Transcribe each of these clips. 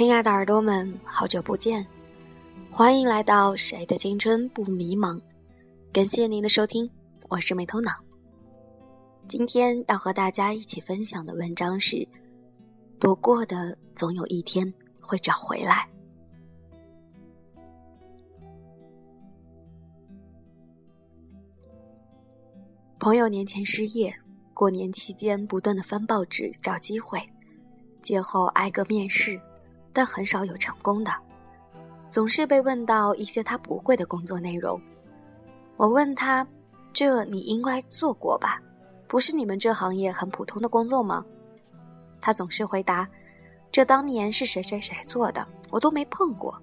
亲爱的耳朵们，好久不见，欢迎来到《谁的青春不迷茫》。感谢您的收听，我是没头脑。今天要和大家一起分享的文章是：躲过的总有一天会找回来。朋友年前失业，过年期间不断的翻报纸找机会，节后挨个面试。但很少有成功的，总是被问到一些他不会的工作内容。我问他：“这你应该做过吧？不是你们这行业很普通的工作吗？”他总是回答：“这当年是谁谁谁做的，我都没碰过。”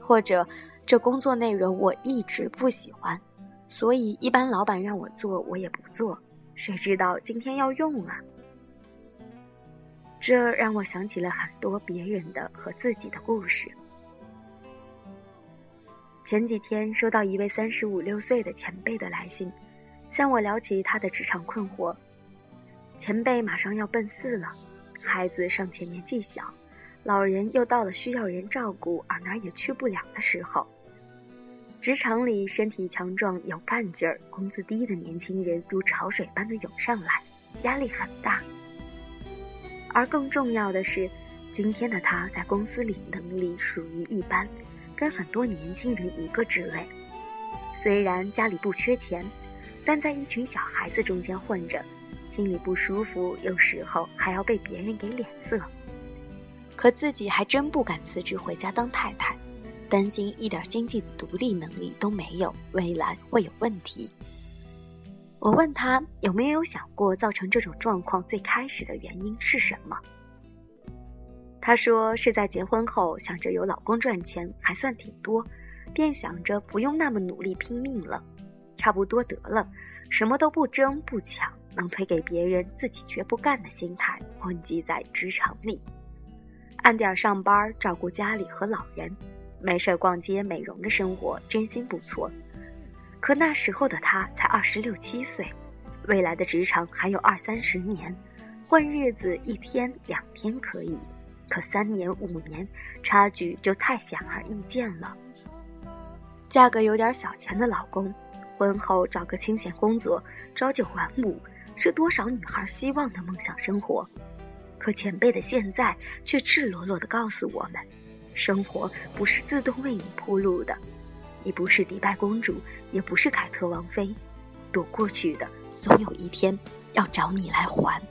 或者：“这工作内容我一直不喜欢，所以一般老板让我做我也不做。谁知道今天要用啊？”这让我想起了很多别人的和自己的故事。前几天收到一位三十五六岁的前辈的来信，向我聊起他的职场困惑。前辈马上要奔四了，孩子尚且年纪小，老人又到了需要人照顾而哪也去不了的时候。职场里身体强壮、有干劲儿、工资低的年轻人如潮水般的涌上来，压力很大。而更重要的是，今天的他在公司里能力属于一般，跟很多年轻人一个职位。虽然家里不缺钱，但在一群小孩子中间混着，心里不舒服，有时候还要被别人给脸色。可自己还真不敢辞职回家当太太，担心一点经济独立能力都没有，未来会有问题。我问他有没有想过造成这种状况最开始的原因是什么？他说是在结婚后想着有老公赚钱还算挺多，便想着不用那么努力拼命了，差不多得了，什么都不争不抢，能推给别人自己绝不干的心态混迹在职场里，按点上班照顾家里和老人，没事逛街美容的生活真心不错。可那时候的他才二十六七岁，未来的职场还有二三十年，混日子一天两天可以，可三年五年，差距就太显而易见了。嫁个有点小钱的老公，婚后找个清闲工作，朝九晚五，是多少女孩希望的梦想生活。可前辈的现在却赤裸裸地告诉我们，生活不是自动为你铺路的。你不是迪拜公主，也不是凯特王妃，躲过去的，总有一天要找你来还。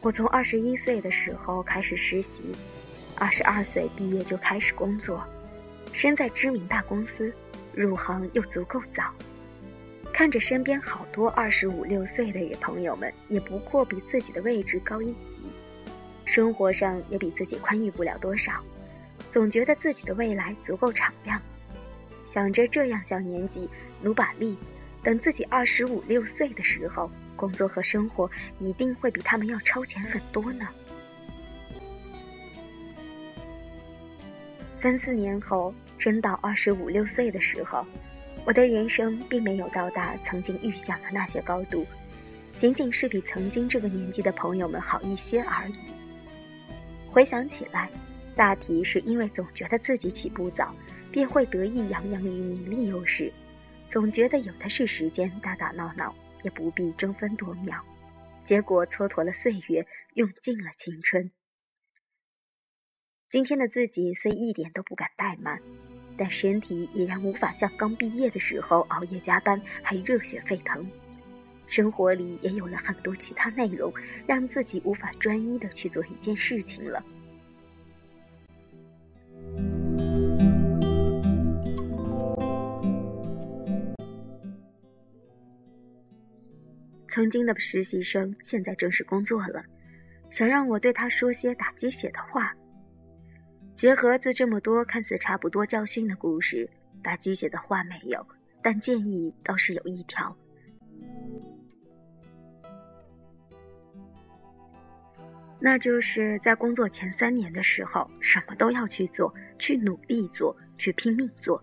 我从二十一岁的时候开始实习，二十二岁毕业就开始工作，身在知名大公司。入行又足够早，看着身边好多二十五六岁的朋友们，也不过比自己的位置高一级，生活上也比自己宽裕不了多少，总觉得自己的未来足够敞亮，想着这样小年纪努把力，等自己二十五六岁的时候，工作和生活一定会比他们要超前很多呢。三四年后。升到二十五六岁的时候，我的人生并没有到达曾经预想的那些高度，仅仅是比曾经这个年纪的朋友们好一些而已。回想起来，大体是因为总觉得自己起步早，便会得意洋洋于年龄优势，总觉得有的是时间打打闹闹，也不必争分夺秒，结果蹉跎了岁月，用尽了青春。今天的自己虽一点都不敢怠慢。但身体依然无法像刚毕业的时候熬夜加班还热血沸腾，生活里也有了很多其他内容，让自己无法专一的去做一件事情了。曾经的实习生现在正式工作了，想让我对他说些打鸡血的话。结合自这么多看似差不多教训的故事，打鸡血的话没有，但建议倒是有一条：那就是在工作前三年的时候，什么都要去做，去努力做，去拼命做。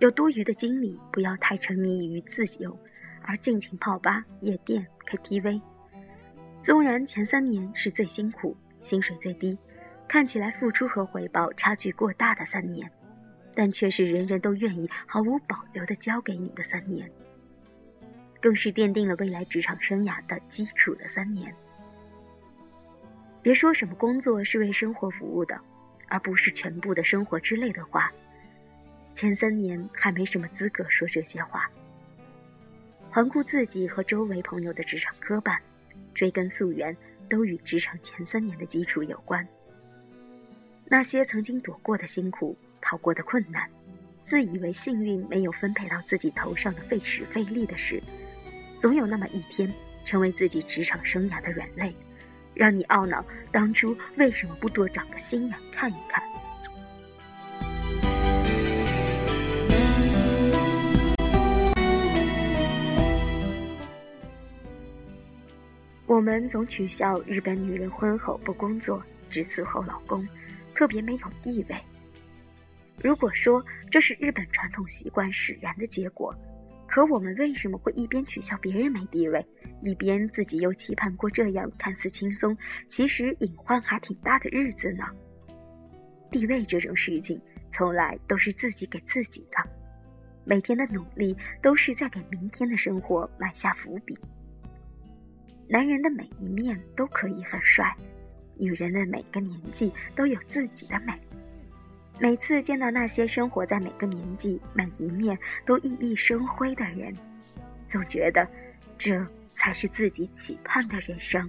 有多余的精力，不要太沉迷于自由，而尽情泡吧、夜店、KTV。纵然前三年是最辛苦、薪水最低、看起来付出和回报差距过大的三年，但却是人人都愿意毫无保留地交给你的三年，更是奠定了未来职场生涯的基础的三年。别说什么工作是为生活服务的，而不是全部的生活之类的话。前三年还没什么资格说这些话。环顾自己和周围朋友的职场磕绊，追根溯源，都与职场前三年的基础有关。那些曾经躲过的辛苦、逃过的困难、自以为幸运没有分配到自己头上的费时费力的事，总有那么一天，成为自己职场生涯的软肋。让你懊恼当初为什么不多长个心眼看一看。我们总取笑日本女人婚后不工作，只伺候老公，特别没有地位。如果说这是日本传统习惯使然的结果。可我们为什么会一边取笑别人没地位，一边自己又期盼过这样看似轻松，其实隐患还挺大的日子呢？地位这种事情，从来都是自己给自己的，每天的努力都是在给明天的生活埋下伏笔。男人的每一面都可以很帅，女人的每个年纪都有自己的美。每次见到那些生活在每个年纪、每一面都熠熠生辉的人，总觉得这才是自己期盼的人生。